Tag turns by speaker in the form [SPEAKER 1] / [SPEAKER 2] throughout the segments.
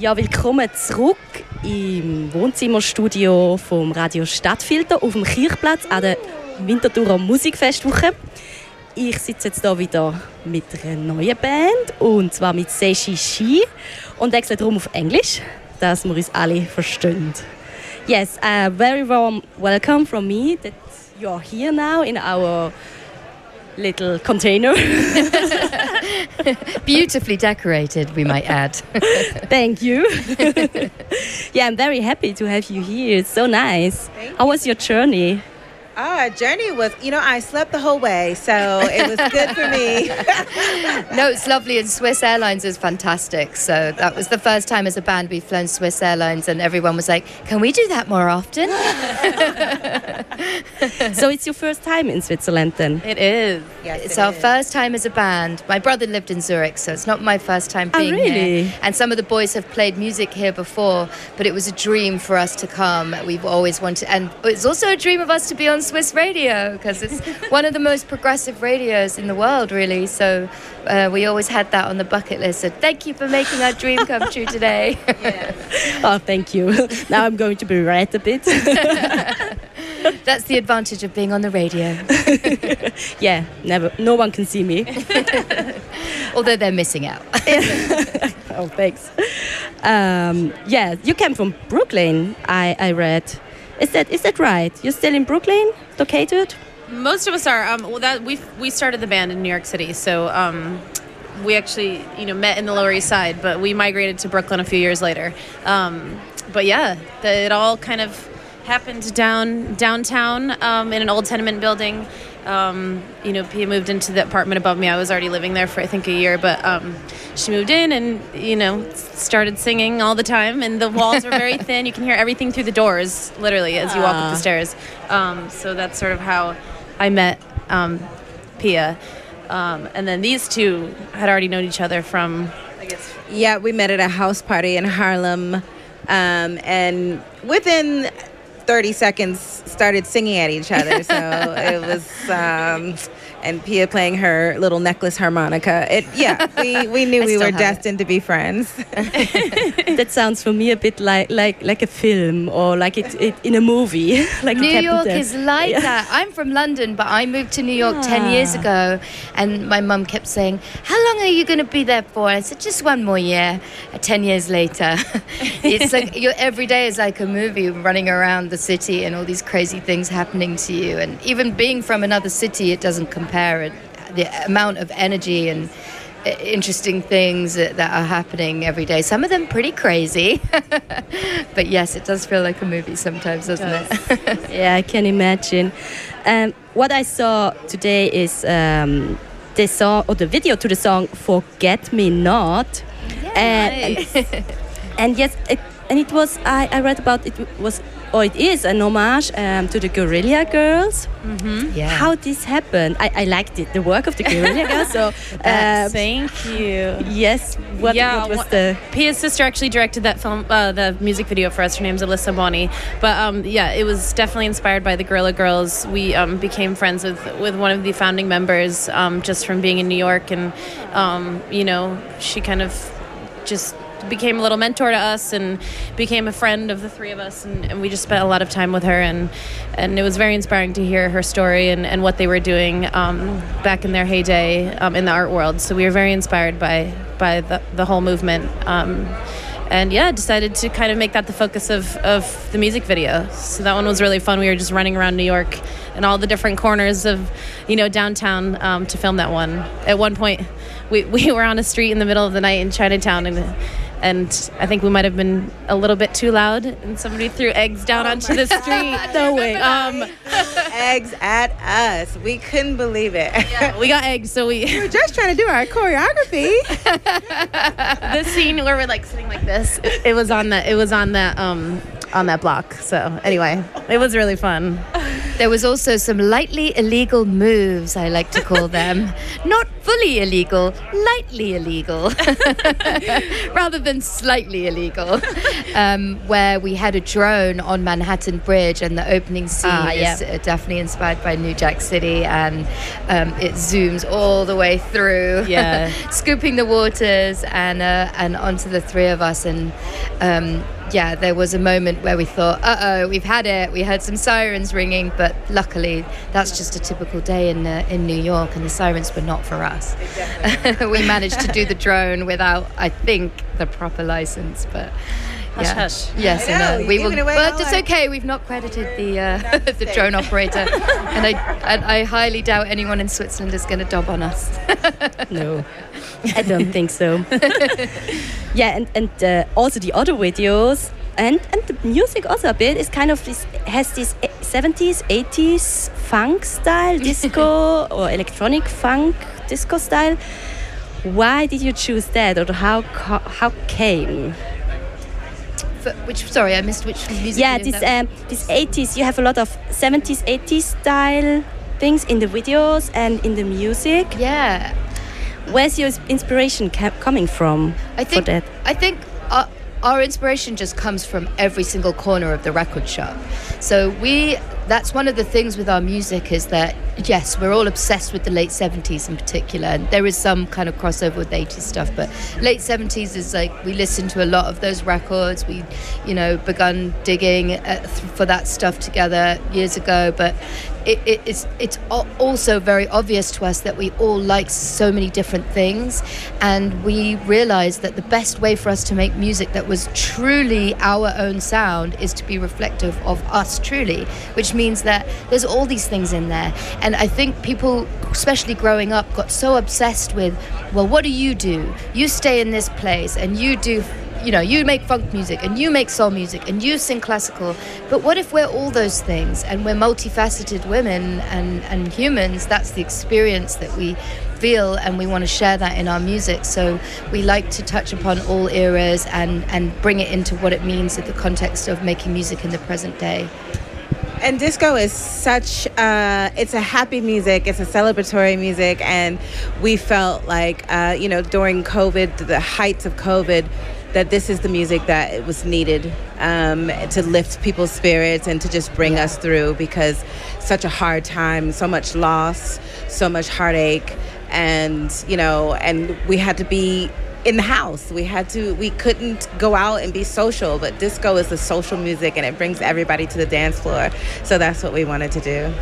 [SPEAKER 1] Ja, willkommen zurück im Wohnzimmerstudio vom Radio Stadtfilter auf dem Kirchplatz an der Winterthurer Musikfestwoche. Ich sitze jetzt hier wieder mit einer neuen Band und zwar mit Seshi Shi und wechsle darum auf Englisch, dass wir uns alle verstehen. Yes, a very warm welcome from me that you are here now in our little container.
[SPEAKER 2] Beautifully decorated, we might add.
[SPEAKER 1] Thank you. yeah, I'm very happy to have you here. It's so nice. How was your journey?
[SPEAKER 3] Our journey was, you know, I slept the whole way, so it was good for me.
[SPEAKER 2] no, it's lovely, and Swiss Airlines is fantastic. So that was the first time as a band we've flown Swiss Airlines, and everyone was like, "Can we do that more often?"
[SPEAKER 1] so it's your first time in Switzerland, then?
[SPEAKER 2] It is. Yes, it's it our is. first time as a band. My brother lived in Zurich, so it's not my first time
[SPEAKER 1] oh,
[SPEAKER 2] being
[SPEAKER 1] oh, really?
[SPEAKER 2] here. And some of the boys have played music here before, but it was a dream for us to come. We've always wanted, and it's also a dream of us to be on Swiss radio because it's one of the most progressive radios in the world, really. So uh, we always had that on the bucket list. So thank you for making our dream come true today.
[SPEAKER 1] Oh, thank you. Now I'm going to be red a bit.
[SPEAKER 2] That's the advantage of being on the radio.
[SPEAKER 1] yeah, never. No one can see me.
[SPEAKER 2] Although they're missing out.
[SPEAKER 1] oh, thanks. Um, yeah, you came from Brooklyn. I, I read. Is that is that right? You're still in Brooklyn, located?
[SPEAKER 4] Most of us are. Um, well, that we we started the band in New York City, so um, we actually you know met in the Lower East Side, but we migrated to Brooklyn a few years later. Um, but yeah, the, it all kind of happened down downtown um, in an old tenement building. Um, you know, Pia moved into the apartment above me. I was already living there for I think a year, but um, she moved in and you know started singing all the time. And the walls are very thin; you can hear everything through the doors, literally, as you walk up the stairs. Um, so that's sort of how I met um, Pia. Um, and then these two had already known each other from, I guess.
[SPEAKER 3] Yeah, we met at a house party in Harlem, um, and within 30 seconds started singing at each other. So it was, um, and Pia playing her little necklace harmonica. It, yeah, we, we knew we were destined it. to be friends.
[SPEAKER 1] that sounds for me a bit like like like a film or like it, it in a movie. like
[SPEAKER 2] New York is like yeah. that. I'm from London, but I moved to New York ah. ten years ago, and my mum kept saying, "How long are you going to be there for?" I said, "Just one more year." Uh, ten years later, it's like your every day is like a movie, running around the city and all these crazy things happening to you, and even being from another city, it doesn't compare. The amount of energy and interesting things that are happening every day. Some of them pretty crazy, but yes, it does feel like a movie sometimes, doesn't it?
[SPEAKER 1] it? yeah, I can imagine. Um, what I saw today is um, the song or the video to the song "Forget Me Not,"
[SPEAKER 2] yeah, and,
[SPEAKER 1] nice. and, and, yes, it, and it was I, I read about it was or it is an homage um, to the Guerrilla Girls.
[SPEAKER 2] Mm-hmm.
[SPEAKER 1] Yeah. How this happened? I, I liked it, the work of the Guerrilla Girls. So
[SPEAKER 4] uh, thank you.
[SPEAKER 1] Yes. What,
[SPEAKER 4] yeah,
[SPEAKER 1] what was the?
[SPEAKER 4] Pia's sister actually directed that film, uh, the music video for us. Her name's Alyssa Boni. But um, yeah, it was definitely inspired by the Guerrilla Girls. We um, became friends with with one of the founding members um, just from being in New York, and um, you know, she kind of just became a little mentor to us and became a friend of the three of us and, and, we just spent a lot of time with her and and it was very inspiring to hear her story and, and what they were doing um, back in their heyday um, in the art world so we were very inspired by by the, the whole movement um, and yeah, decided to kind of make that the focus of, of the music video. So that one was really fun. We were just running around New York and all the different corners of, you know, downtown um, to film that one. At one point, we, we were on a street in the middle of the night in Chinatown and and I think we might have been a little bit too loud, and somebody threw eggs down oh onto the street.
[SPEAKER 1] no way.
[SPEAKER 3] Um, eggs at us. We couldn't believe it.
[SPEAKER 4] Yeah, we got eggs, so we.
[SPEAKER 3] We were just trying to do our choreography.
[SPEAKER 4] the scene where we're like sitting like this, it, it was on that. It was on that. Um, on that block. So anyway, it was really fun.
[SPEAKER 2] There was also some lightly illegal moves, I like to call them. Not fully illegal, lightly illegal, rather than slightly illegal. Um, where we had a drone on Manhattan Bridge, and the opening scene
[SPEAKER 1] Ah, yeah.
[SPEAKER 2] is uh, definitely inspired by New Jack City, and um, it zooms all the way through,
[SPEAKER 1] Yeah.
[SPEAKER 2] scooping the waters and uh, and onto the three of us, and um, yeah, there was a moment where we thought, uh oh, we've had it. We heard some sirens ringing, but luckily that's just a typical day in uh, in New York, and the sirens were not for us. we managed to do the drone without, I think, the proper license, but.
[SPEAKER 4] Hush,
[SPEAKER 2] yeah.
[SPEAKER 4] hush.
[SPEAKER 2] Yes,
[SPEAKER 3] I know,
[SPEAKER 2] we
[SPEAKER 3] you're
[SPEAKER 2] will.
[SPEAKER 3] giving away
[SPEAKER 2] But it's okay. We've not credited the uh, the drone operator, and I and I highly doubt anyone in Switzerland is going to dob on us.
[SPEAKER 1] No, I don't think so. yeah, and, and uh, also the other videos and, and the music also a bit is kind of this has this 70s 80s funk style disco or electronic funk disco style why did you choose that or how how came
[SPEAKER 2] For, which sorry, I missed which music.
[SPEAKER 1] yeah this um this 80s you have a lot of 70s 80s style things in the videos and in the music
[SPEAKER 2] yeah.
[SPEAKER 1] Where's your inspiration coming from
[SPEAKER 2] I think
[SPEAKER 1] for that
[SPEAKER 2] I think our, our inspiration just comes from every single corner of the record shop. So we that's one of the things with our music is that yes, we're all obsessed with the late 70s in particular. And there is some kind of crossover with 80s stuff, but late 70s is like we listened to a lot of those records. We, you know, begun digging uh, for that stuff together years ago, but it, it, it's it's also very obvious to us that we all like so many different things, and we realized that the best way for us to make music that was truly our own sound is to be reflective of us truly, which means that there's all these things in there. And I think people, especially growing up, got so obsessed with, well, what do you do? You stay in this place and you do you know, you make funk music and you make soul music and you sing classical. But what if we're all those things and we're multifaceted women and, and humans? That's the experience that we feel and we want to share that in our music. So we like to touch upon all eras and, and bring it into what it means in the context of making music in the present day.
[SPEAKER 3] And disco is such uh, it's a happy music, it's a celebratory music, and we felt like uh, you know during COVID, the heights of COVID, that this is the music that was needed um, to lift people's spirits and to just bring us through because such a hard time, so much loss, so much heartache, and you know, and we had to be in the house. We had to, we couldn't go out and be social, but disco is the social music and it brings everybody to the dance floor. So that's what we wanted to do.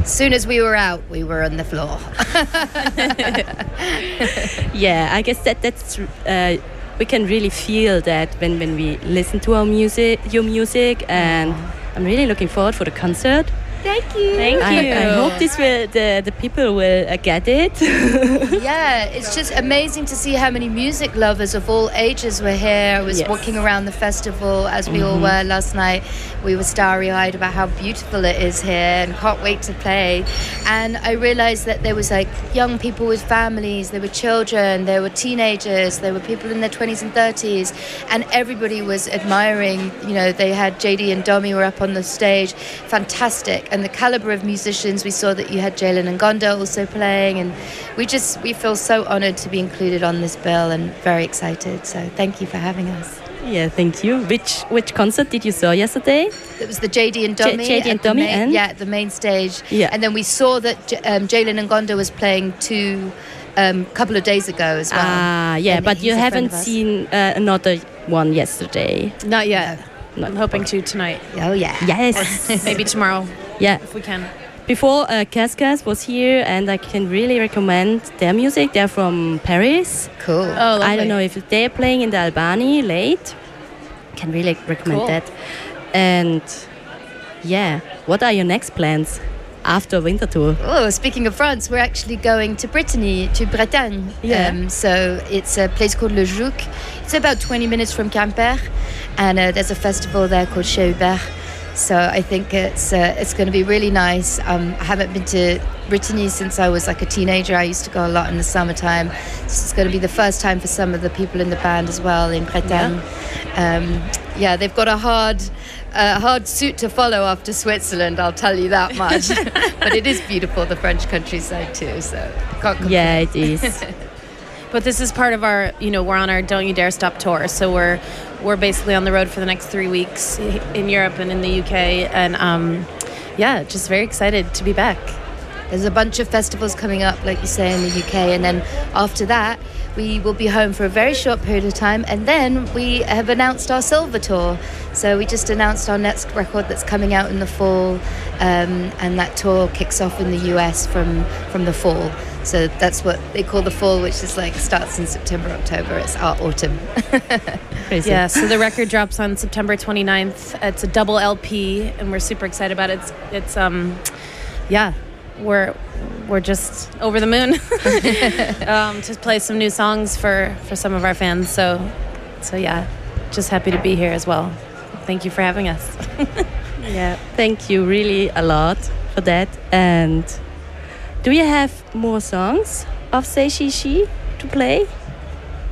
[SPEAKER 2] As soon as we were out, we were on the floor.
[SPEAKER 1] yeah i guess that that's uh, we can really feel that when, when we listen to our music your music and i'm really looking forward for the concert
[SPEAKER 2] Thank you.
[SPEAKER 1] Thank I, I hope this will the, the people will uh, get it
[SPEAKER 2] yeah, it's just amazing to see how many music lovers of all ages were here. I was
[SPEAKER 1] Yes.
[SPEAKER 2] walking around the festival as we all were last night. We were starry eyed about how beautiful it is here and can't wait to play. And I realized that there was like young people with families, there were children, there were teenagers, there were people in their 20s and 30s, and everybody was admiring. You know, they had JD and Domi were up on the stage, fantastic. And the caliber of musicians, we saw that you had Jalen Ngonda also playing, and we just we feel so honored to be included on this bill and very excited. So thank you for having us.
[SPEAKER 1] yeah thank you which which concert did you saw yesterday
[SPEAKER 2] It was the JD and
[SPEAKER 1] J- JD and
[SPEAKER 2] the
[SPEAKER 1] Domi
[SPEAKER 2] main-
[SPEAKER 1] and-
[SPEAKER 2] yeah, at the main stage.
[SPEAKER 1] Yeah.
[SPEAKER 2] and then we saw that J- um, Jalen Ngonda was playing two um, couple of days ago as well.
[SPEAKER 1] ah yeah
[SPEAKER 2] And
[SPEAKER 1] but you haven't seen uh, another one yesterday
[SPEAKER 4] Not yet.
[SPEAKER 1] No.
[SPEAKER 4] I'm hoping to tonight.
[SPEAKER 2] Oh yeah.
[SPEAKER 1] yes
[SPEAKER 4] Maybe tomorrow
[SPEAKER 1] yeah
[SPEAKER 4] if we can.
[SPEAKER 1] Before uh, Cascas was here, and I can really recommend their music. They're from Paris.
[SPEAKER 2] Cool.
[SPEAKER 4] Oh, lovely.
[SPEAKER 1] I don't know if they're playing in the Albani late. Can really recommend
[SPEAKER 4] Cool.
[SPEAKER 1] that. And yeah, what are your next plans after Winterthur?
[SPEAKER 2] Oh, speaking of France, we're actually going to Brittany, to Bretagne.
[SPEAKER 1] Yeah.
[SPEAKER 2] Um, so it's a place called Le Jouk. It's about 20 minutes from Quimper, and uh, there's a festival there called Chez Hubert. So I think it's uh, it's going to be really nice. Um, I haven't been to Brittany since I was like a teenager. I used to go a lot in the summertime. So it's going to be the first time for some of the people in the band as well in Bretagne. Um, yeah, they've got a hard, uh, hard suit to follow after Switzerland. I'll tell you that much. but it is beautiful, the French countryside too. So can't complain.
[SPEAKER 1] Yeah, it is.
[SPEAKER 4] But this is part of our, you know, we're on our Don't You Dare Stop tour. So we're we're basically on the road for the next three weeks in Europe and in the UK, and um, yeah, just very excited to be back.
[SPEAKER 2] There's a bunch of festivals coming up, like you say, in the UK, and then after that, we will be home for a very short period of time, and then we have announced our silver tour. So we just announced our next record that's coming out in the fall, um, and that tour kicks off in the US from from the fall. So that's what they call the fall, which is like starts in September, October. It's our autumn.
[SPEAKER 1] Crazy.
[SPEAKER 4] Yeah, so the record drops on September 29th. It's a double LP, and we're super excited about it. It's, it's um, yeah, we're we're just over the moon um, to play some new songs for for some of our fans. So, so yeah, just happy to be here as well. Thank you for having us.
[SPEAKER 1] Yeah, thank you really a lot for that. And do you have more songs of Say She She to play?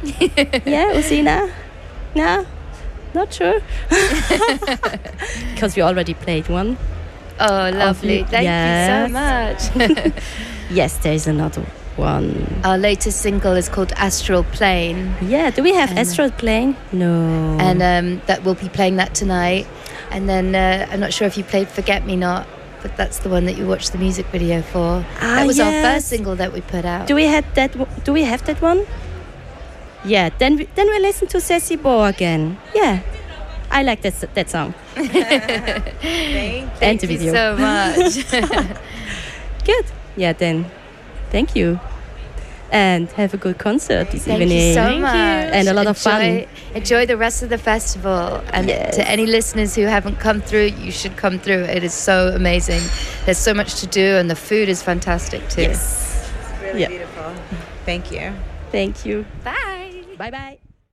[SPEAKER 1] yeah, Usina? No? Not sure. Because we already played one.
[SPEAKER 2] Oh, lovely! Thank
[SPEAKER 1] Yes.
[SPEAKER 2] you so much.
[SPEAKER 1] Yes, there is another one.
[SPEAKER 2] our latest single is called Astral Plane.
[SPEAKER 1] Yeah, do we have
[SPEAKER 2] And-
[SPEAKER 1] Astral playing? No.
[SPEAKER 2] and um, that we'll be playing that tonight. And then uh, I'm not sure if you played Forget Me Not, but that's the one that you watched the music video for.
[SPEAKER 1] Ah,
[SPEAKER 2] that was our first single that we put out.
[SPEAKER 1] do we have that? Do we have that one? Yeah. Then we, then we listen to Sassy Bo again. Yeah, I like that that song.
[SPEAKER 3] Thank
[SPEAKER 2] Thank you
[SPEAKER 1] video.
[SPEAKER 2] so much.
[SPEAKER 1] Good. Yeah. Then, thank you, and have a good concert this
[SPEAKER 2] Thank
[SPEAKER 1] evening.
[SPEAKER 2] you so
[SPEAKER 4] Thank you.
[SPEAKER 2] much.
[SPEAKER 1] And a lot of fun.
[SPEAKER 2] Enjoy- Enjoy the rest of the festival. And
[SPEAKER 1] Yes.
[SPEAKER 2] to any listeners who haven't come through, you should come through. It is so amazing. There's so much to do, and the food is fantastic too.
[SPEAKER 1] Yes.
[SPEAKER 3] It's really
[SPEAKER 1] Yeah.
[SPEAKER 3] beautiful. Thank you.
[SPEAKER 1] Thank you.
[SPEAKER 2] Bye.
[SPEAKER 1] Bye bye.